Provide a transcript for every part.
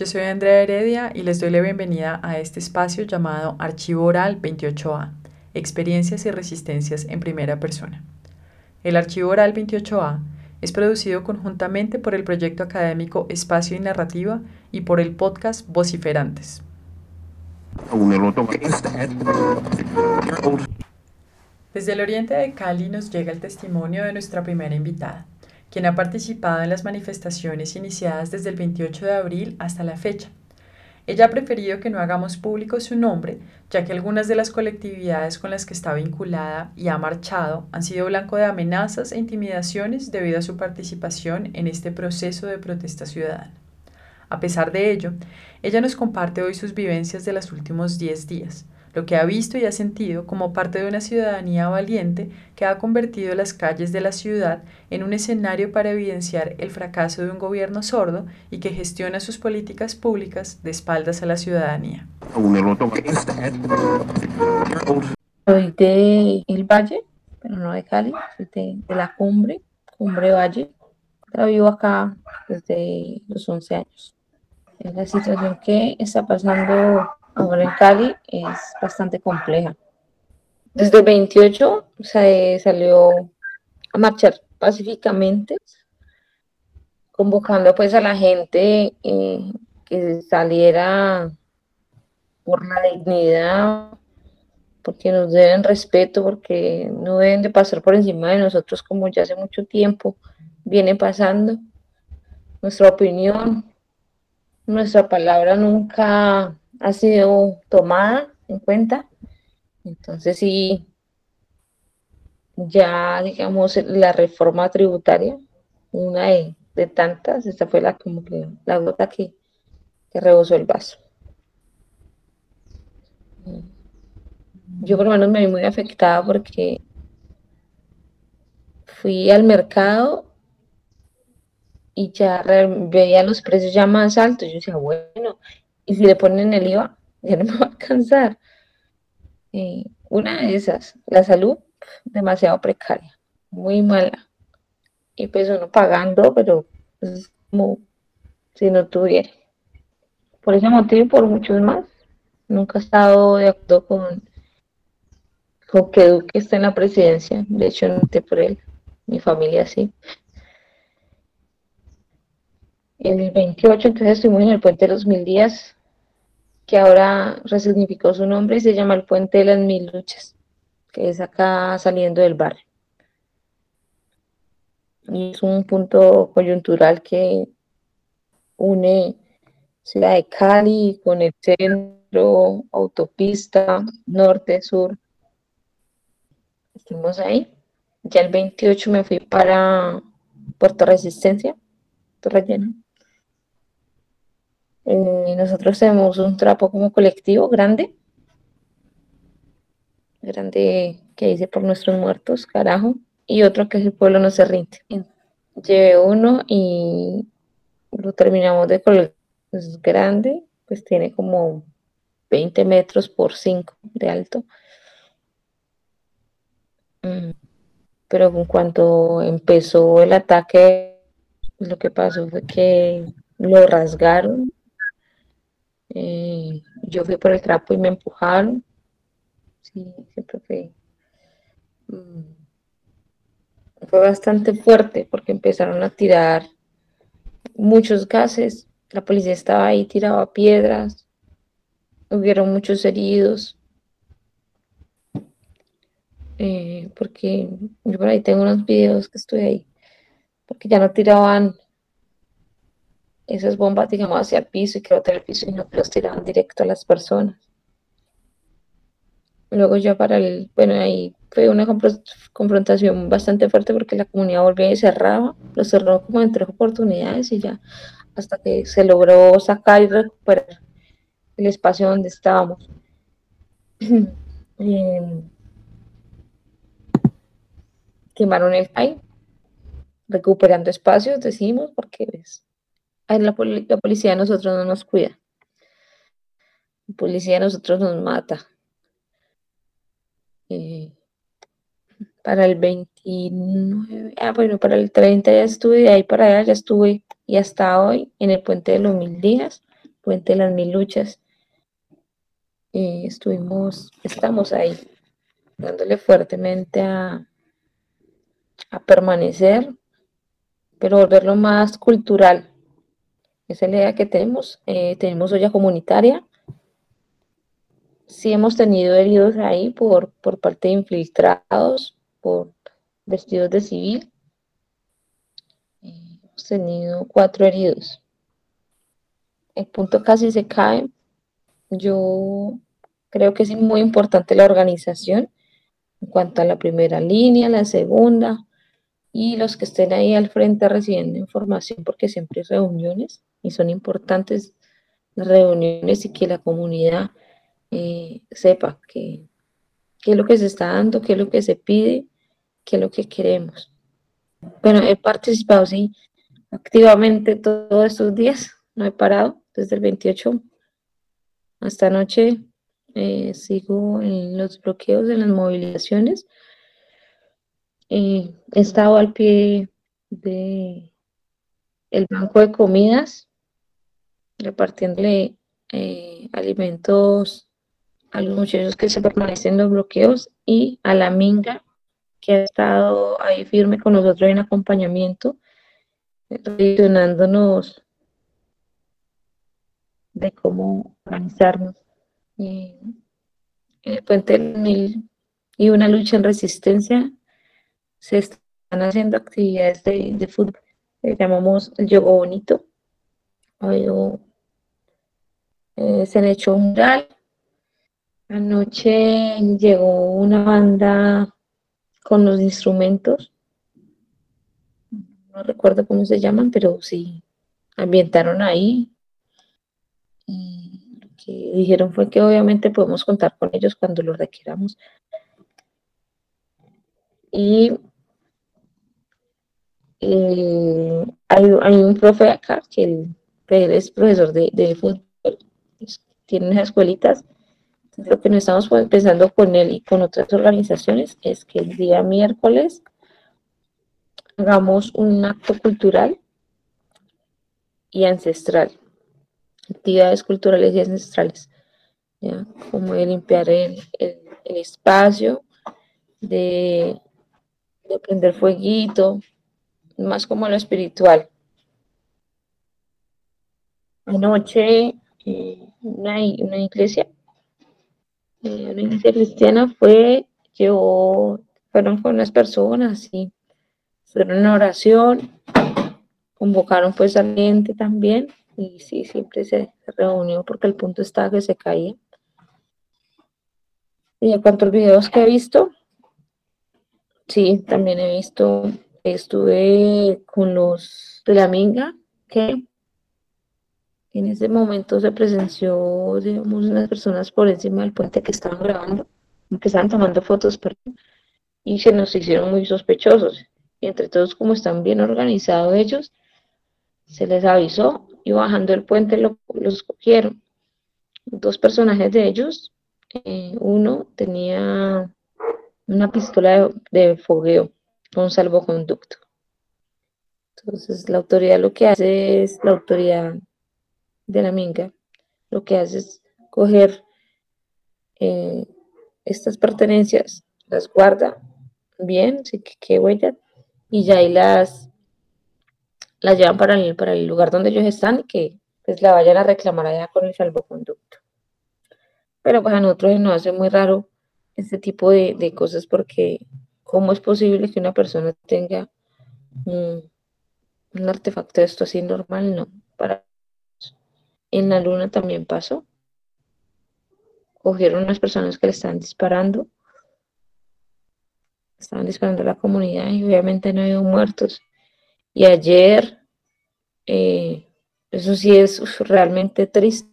Yo soy Andrea Heredia y les doy la bienvenida a este espacio llamado Archivo Oral 28A, Experiencias y Resistencias en Primera Persona. El Archivo Oral 28A es producido conjuntamente por el proyecto académico Espacio y Narrativa y por el podcast Vociferantes. Desde el oriente de Cali nos llega el testimonio de nuestra primera invitada, quien ha participado en las manifestaciones iniciadas desde el 28 de abril hasta la fecha. Ella ha preferido que no hagamos público su nombre, ya que algunas de las colectividades con las que está vinculada y ha marchado han sido blanco de amenazas e intimidaciones debido a su participación en este proceso de protesta ciudadana. A pesar de ello, ella nos comparte hoy sus vivencias de los últimos 10 días, lo que ha visto y ha sentido como parte de una ciudadanía valiente que ha convertido las calles de la ciudad en un escenario para evidenciar el fracaso de un gobierno sordo y que gestiona sus políticas públicas de espaldas a la ciudadanía. Soy de El Valle, pero no de Cali, soy de, de la Cumbre, Cumbre Valle. Pero vivo acá desde los 11 años. Es la situación que está pasando ahora en Cali es bastante compleja. Desde el 28 se salió a marchar pacíficamente, convocando pues a la gente eh, que saliera por la dignidad, porque nos deben respeto, porque no deben de pasar por encima de nosotros como ya hace mucho tiempo viene pasando. Nuestra opinión, nuestra palabra nunca ha sido tomada en cuenta. Entonces sí, ya digamos la reforma tributaria, una de, tantas, esta fue la como que la gota que, que rebosó el vaso. Yo por lo menos me vi muy afectada porque fui al mercado y ya veía los precios ya más altos. Yo decía, bueno, y si le ponen el IVA, ya no me va a alcanzar. Una de esas, la salud, demasiado precaria, muy mala. Y pues uno pagando, pero es como si no tuviera. Por ese motivo y por muchos más, nunca he estado de acuerdo con, con que Duque esté en la presidencia. De hecho, no esté por él, mi familia sí. El 28, entonces estuvimos en el puente de los mil días que ahora resignificó su nombre y se llama el Puente de las Mil Luchas, que es acá saliendo del barrio. Es un punto coyuntural que une ciudad de Cali con el centro, autopista, norte, sur. Estuvimos ahí. Ya el 28 me fui para Puerto Resistencia, Torre Llena. Eh, nosotros tenemos un trapo como colectivo grande, grande que dice por nuestros muertos, carajo, y otro que es el pueblo no se rinde. Llevé uno y lo terminamos de colgar. Es grande, pues tiene como 20 metros por 5 de alto. Mm, pero en cuanto empezó el ataque, lo que pasó fue que lo rasgaron eh, yo fui por el trapo y me empujaron. Sí, siempre fue. Mm, fue bastante fuerte porque empezaron a tirar muchos gases. La policía estaba ahí, tiraba piedras. Hubieron muchos heridos. Eh, porque yo por ahí tengo unos videos que estoy ahí. Porque ya no tiraban esas bombas, digamos, hacia el piso y que el piso y no los tiraban directo a las personas. Luego ya para el, bueno, ahí fue una confrontación bastante fuerte porque la comunidad volvía y cerraba, lo cerró como en tres oportunidades y ya hasta que se logró sacar y recuperar el espacio donde estábamos. Em, quemaron el CAI, recuperando espacios, decimos, porque es la, policía a nosotros no nos cuida. La policía a nosotros nos mata. Eh, para el 29, ah, bueno, para el 30 ya estuve, de ahí para allá ya estuve y hasta hoy en el puente de los mil días, Puente de las Mil Luchas. Y estuvimos, estamos ahí, dándole fuertemente a, a permanecer, pero volverlo más cultural. Esa es la idea que tenemos. Eh, tenemos olla comunitaria. Sí hemos tenido heridos ahí por, por parte de infiltrados, por vestidos de civil. Eh, hemos tenido cuatro heridos. El punto casi se cae. Yo creo que es muy importante la organización en cuanto a la primera línea, la segunda y los que estén ahí al frente recibiendo información, porque siempre hay reuniones y son importantes reuniones y que la comunidad eh, sepa qué es lo que se está dando, qué es lo que se pide, qué es lo que queremos. Bueno, he participado, sí, activamente todos estos días, no he parado desde el 28 hasta anoche eh, sigo en los bloqueos, en las movilizaciones. Eh, he estado al pie de el banco de comidas, repartiéndole eh, alimentos a los muchachos que se permanecen en los bloqueos y a la minga que ha estado ahí firme con nosotros en acompañamiento, relacionándonos de cómo organizarnos. El puente del Mil y una lucha en resistencia, se están haciendo actividades de, fútbol. Le llamamos el juego bonito. Eh, se han hecho un mural. Anoche llegó una banda con los instrumentos. No recuerdo cómo se llaman, pero sí, ambientaron ahí. Y que dijeron fue que obviamente podemos contar con ellos cuando lo requeramos. Y eh, hay, un profe acá que él, es profesor de, fútbol, pues, tiene unas escuelitas. lo que nos estamos pensando con él y con otras organizaciones es que el día miércoles hagamos un acto cultural y ancestral actividades culturales y ancestrales, como de limpiar el, espacio, de, prender fueguito, más como lo espiritual. Anoche, eh, una, una, iglesia, eh, una iglesia cristiana fue, llevó, fueron con unas personas y fueron en oración, convocaron pues al cliente también y sí, siempre se reunió porque el punto estaba que se caía. Y en cuanto a videos que he visto, sí, también he visto, estuve con los de la Minga, que en ese momento se presenció, digamos, unas personas por encima del puente que estaban grabando, que estaban tomando fotos, perdón, y se nos hicieron muy sospechosos. Y entre todos, como están bien organizados ellos, se les avisó y bajando el puente lo, los cogieron. Dos personajes de ellos, eh, uno tenía una pistola de, fogueo con salvoconducto. Entonces la autoridad lo que hace es, la autoridad de la minga, lo que hace es coger eh, estas pertenencias, las guarda bien, sí que, que huella, y ya ahí las la llevan para el, para el lugar donde ellos están y que pues la vayan a reclamar allá con el salvoconducto. Pero pues a nosotros nos hace muy raro este tipo de, cosas porque ¿cómo es posible que una persona tenga un, artefacto de esto así normal? No, en la luna también pasó. Cogieron unas personas que le estaban disparando. Estaban disparando a la comunidad y obviamente no ha muertos. Y ayer, eh, eso sí es realmente triste.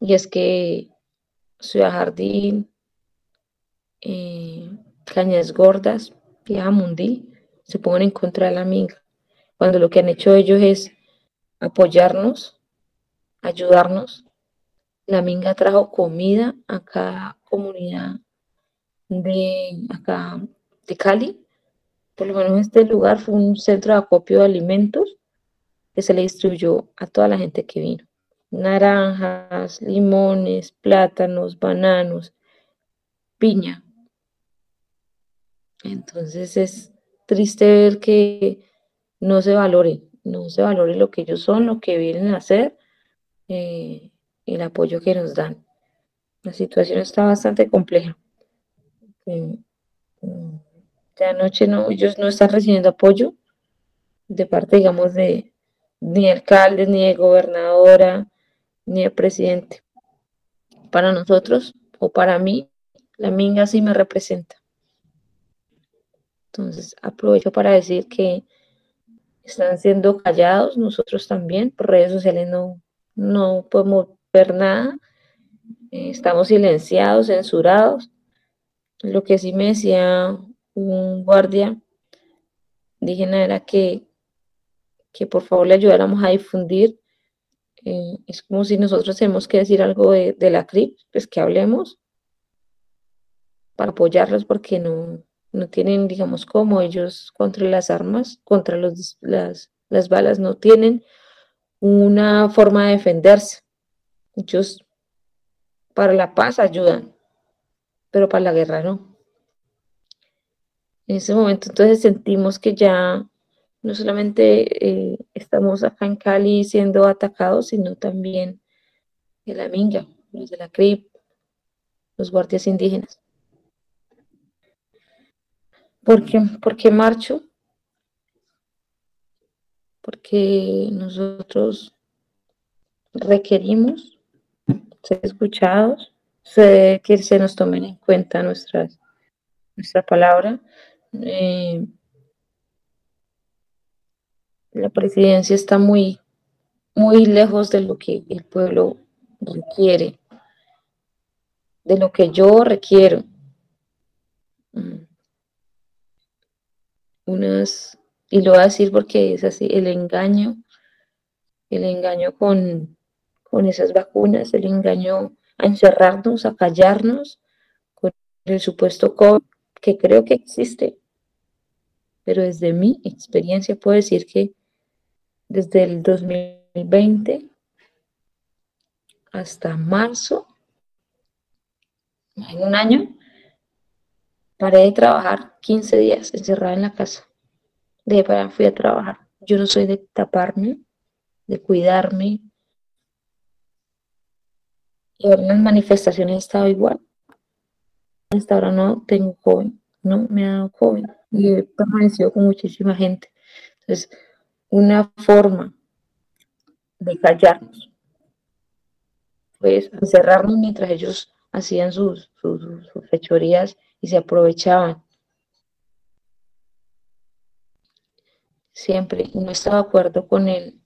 Y es que Ciudad Jardín, eh, Cañas Gordas, Vieja Mundi, se ponen en contra de la minga. Cuando lo que han hecho ellos es apoyarnos, ayudarnos. La minga trajo comida a cada comunidad de acá de Cali por lo menos este lugar fue un centro de acopio de alimentos que se le distribuyó a toda la gente que vino. naranjas, limones, plátanos, bananos, piña. Entonces es triste ver que no se valore, no se valore lo que ellos son, lo que vienen a hacer, eh, el apoyo que nos dan. La situación está bastante compleja. Eh, de anoche no, ellos no están recibiendo apoyo de parte, digamos, de ni alcaldes, ni de gobernadora, ni de presidente. Para nosotros, o para mí, la minga sí me representa. Entonces, aprovecho para decir que están siendo callados, nosotros también, por redes sociales no, no podemos ver nada, eh, estamos silenciados, censurados. Lo que sí me decía un guardia indígena era que, que por favor le ayudáramos a difundir. Eh, es como si nosotros tenemos que decir algo de, la CRIP, pues que hablemos para apoyarlos porque no, no tienen, digamos, como ellos contra las armas, contra los, las, las balas, no tienen una forma de defenderse. Ellos para la paz ayudan, pero para la guerra no. En ese momento entonces sentimos que ya no solamente eh, estamos acá en Cali siendo atacados, sino también de la Minga, los de la CRIP, los guardias indígenas. ¿Por qué, ¿Por qué marcho? Porque nosotros requerimos ser escuchados, que se nos tomen en cuenta nuestras, nuestra palabra. Eh, la presidencia está muy, muy lejos de lo que el pueblo requiere, de lo que yo requiero. Mm. Unas, y lo voy a decir porque es así, el engaño, el engaño con, con esas vacunas, el engaño a encerrarnos, a callarnos, con el supuesto COVID, que creo que existe, pero desde mi experiencia puedo decir que desde el 2020 hasta marzo, en un año, paré de trabajar 15 días encerrada en la casa. De para fui a trabajar. Yo no soy de taparme, de cuidarme, y ahora en las manifestaciones he estado igual. Hasta ahora no tengo joven, no me ha dado joven y he permanecido con muchísima gente. Entonces, una forma de callarnos, pues encerrarnos mientras ellos hacían sus, sus, fechorías y se aprovechaban. Siempre no estaba de acuerdo con él.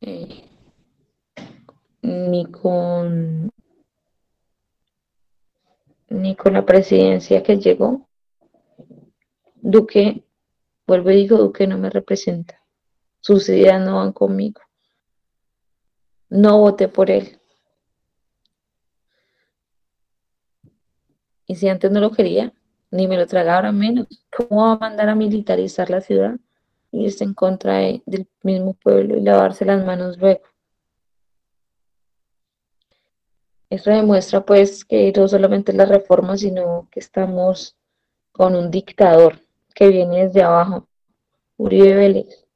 Eh, ni con ni con la presidencia que llegó. Duque, vuelvo y digo, Duque no me representa. Sus ideas no van conmigo. No voté por él. Y si antes no lo quería, ni me lo tragaba menos. ¿Cómo va a mandar a militarizar la ciudad y está en contra del mismo pueblo y lavarse las manos luego? Eso demuestra pues que no solamente la reforma, sino que estamos con un dictador que viene desde abajo, Uribe Vélez,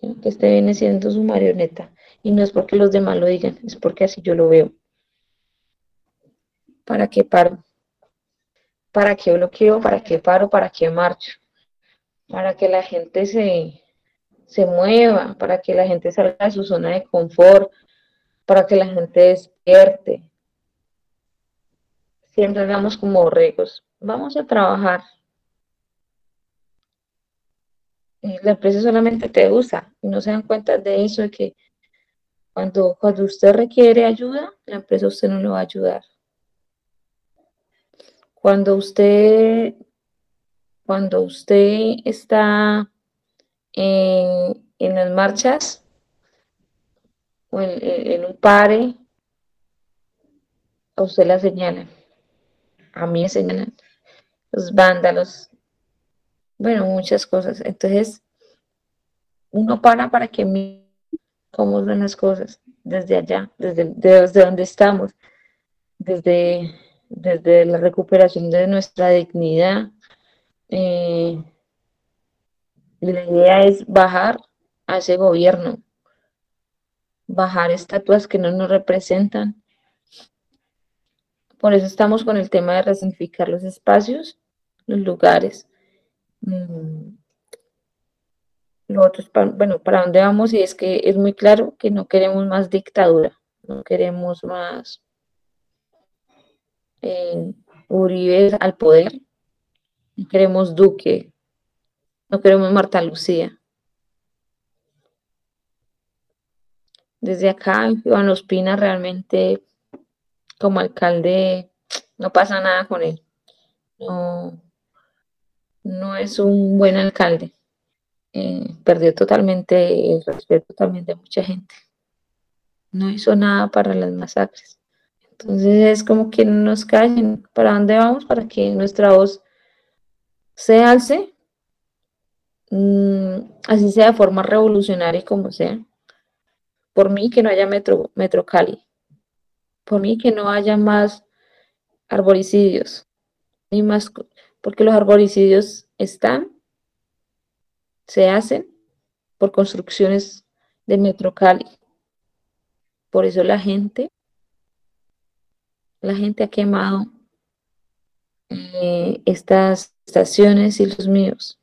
que este viene siendo su marioneta. Y no es porque los demás lo digan, es porque así yo lo veo. ¿Para qué paro? ¿Para qué bloqueo? ¿Para qué paro? ¿Para qué marcho? Para que la gente se, se mueva, para que la gente salga de su zona de confort, para que la gente despierte. Siempre hagamos como borregos. Vamos a trabajar. La empresa solamente te usa y no se dan cuenta de eso, de que cuando, cuando usted requiere ayuda, la empresa usted no le va a ayudar. Cuando usted, cuando usted está en, en las marchas, o en, un pare, a usted la señalan, a mí me señalan, los vándalos, bueno, muchas cosas. Entonces, uno para para que mire cómo son las cosas. desde allá, desde, desde donde estamos, desde, desde la recuperación de nuestra dignidad. Eh, la idea es bajar a ese gobierno, bajar estatuas que no nos representan. Por eso estamos con el tema de resignificar los espacios, los lugares. Mm, lo otro bueno, ¿para dónde vamos? Y es que es muy claro que no queremos más dictadura, no queremos más eh, Uribe al poder, no queremos Duque, no queremos Marta Lucía. Desde acá, Iván Ospina realmente como alcalde no pasa nada con él. No, no es un buen alcalde. Eh, perdió totalmente el respeto también de mucha gente. No hizo nada para las masacres. Entonces es como que no nos callen. ¿Para dónde vamos? Para que nuestra voz se alce, mm, así sea de forma revolucionaria como sea. Por mí que no haya metro, metro Cali. Por mí que no haya más arboricidios. Ni más, porque los arboricidios están se hacen por construcciones de Metro Cali. Por eso la gente, la gente ha quemado eh, estas estaciones y los míos.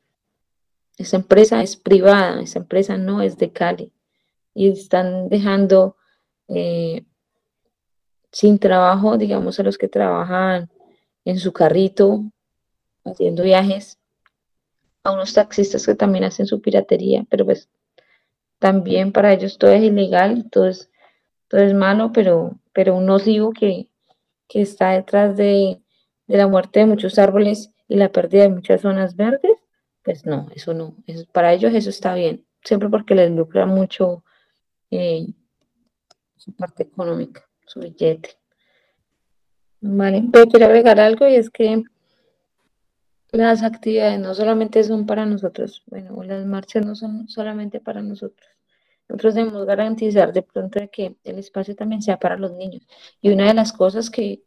Esa empresa es privada, esa empresa no es de Cali. Y están dejando eh, sin trabajo, digamos, a los que trabajan en su carrito, haciendo viajes a unos taxistas que también hacen su piratería, pero pues también para ellos todo es ilegal, todo es, todo es malo, pero, pero un que, que está detrás de, la muerte de muchos árboles y la pérdida de muchas zonas verdes, pues no, eso no, para ellos eso está bien, siempre porque les lucra mucho eh, su parte económica, su billete. Vale, pero quiero agregar algo y es que las actividades no solamente son para nosotros, bueno, las marchas no son solamente para nosotros. Nosotros debemos garantizar de pronto que el espacio también sea para los niños. Y una de las cosas que,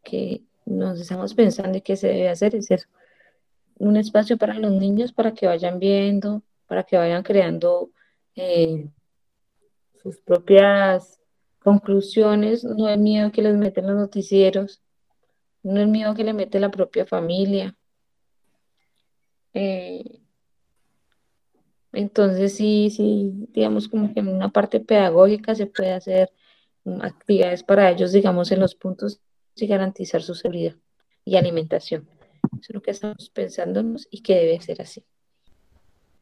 nos estamos pensando y que se debe hacer es eso. Un espacio para los niños para que vayan viendo, para que vayan creando eh, sus propias conclusiones. No es miedo que les meten los noticieros, no es miedo que le mete la propia familia eh, entonces, sí, sí, digamos como que en una parte pedagógica se puede hacer mm, actividades para ellos, digamos, en los puntos y garantizar su seguridad y alimentación. Eso es lo que estamos pensándonos y que debe ser así.